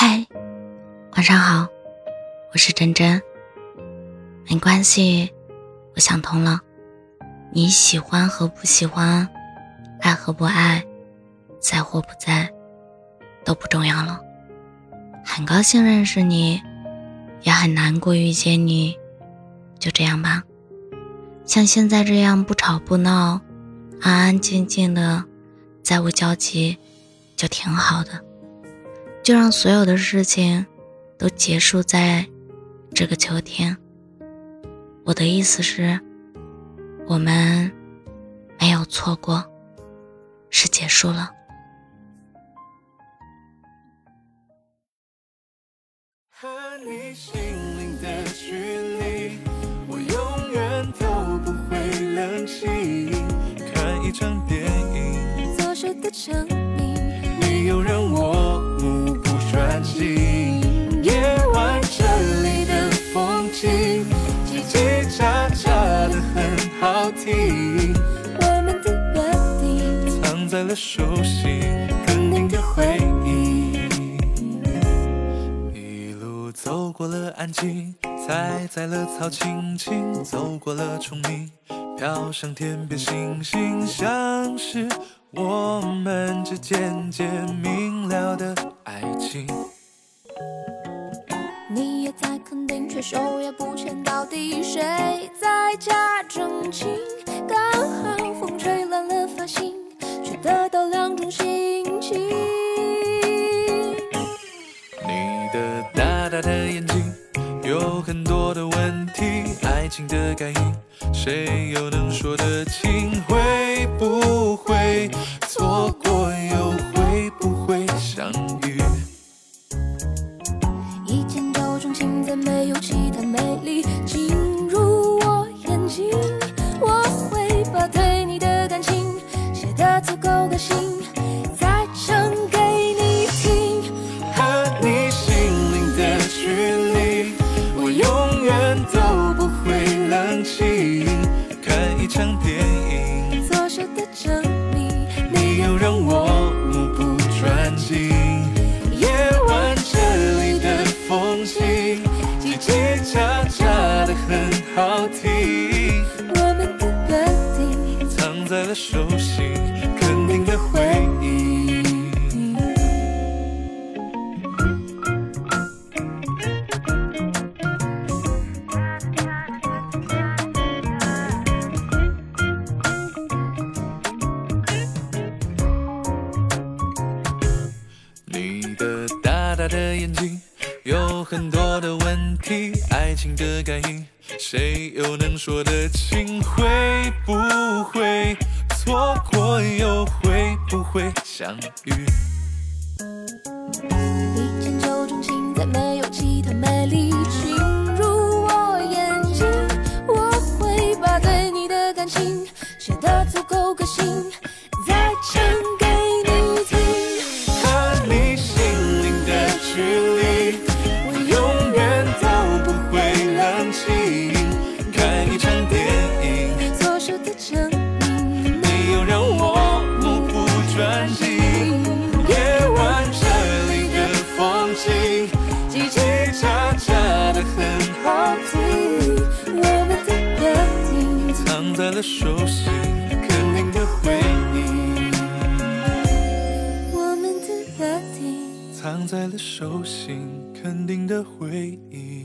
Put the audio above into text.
嗨，晚上好，我是真真。没关系，我想通了，你喜欢和不喜欢，爱和不爱，在或不在，都不重要了。很高兴认识你，也很难过遇见你，就这样吧。像现在这样不吵不闹，安安静静的，再无交集，就挺好的。就让所有的事情都结束在这个秋天。我的意思是，我们没有错过，是结束了。和你心灵的距离，我永远都不会冷清。看一场电影，的证明，没有让好听，我们的约定，藏在了手心，肯定的回忆。一路走过了安静，踩在了草青青，走过了虫鸣，飘向天边星星，像是我们之间渐明了的爱情。你也在肯定，却手也不牵，到底谁在假正经？刚好风吹乱了发型，却得到两种心情。你的大大的眼睛有很多的问题，爱情的感应，谁又能说得清？会不会错过，看一场电影，左手的证明，你又让我目不转睛。夜晚这里的风景，叽叽喳喳的很好听，我们的约定。藏在了手心，大大的眼睛有很多的问题，爱情的感应，谁又能说得清？会不会错过，又会不会相遇？一见就钟情，再没有其他魅力进入我眼睛。我会把对你的感情写得足够个性，再唱藏在了手心，肯定的回忆。我们的约定，藏在了手心，肯定的回忆。约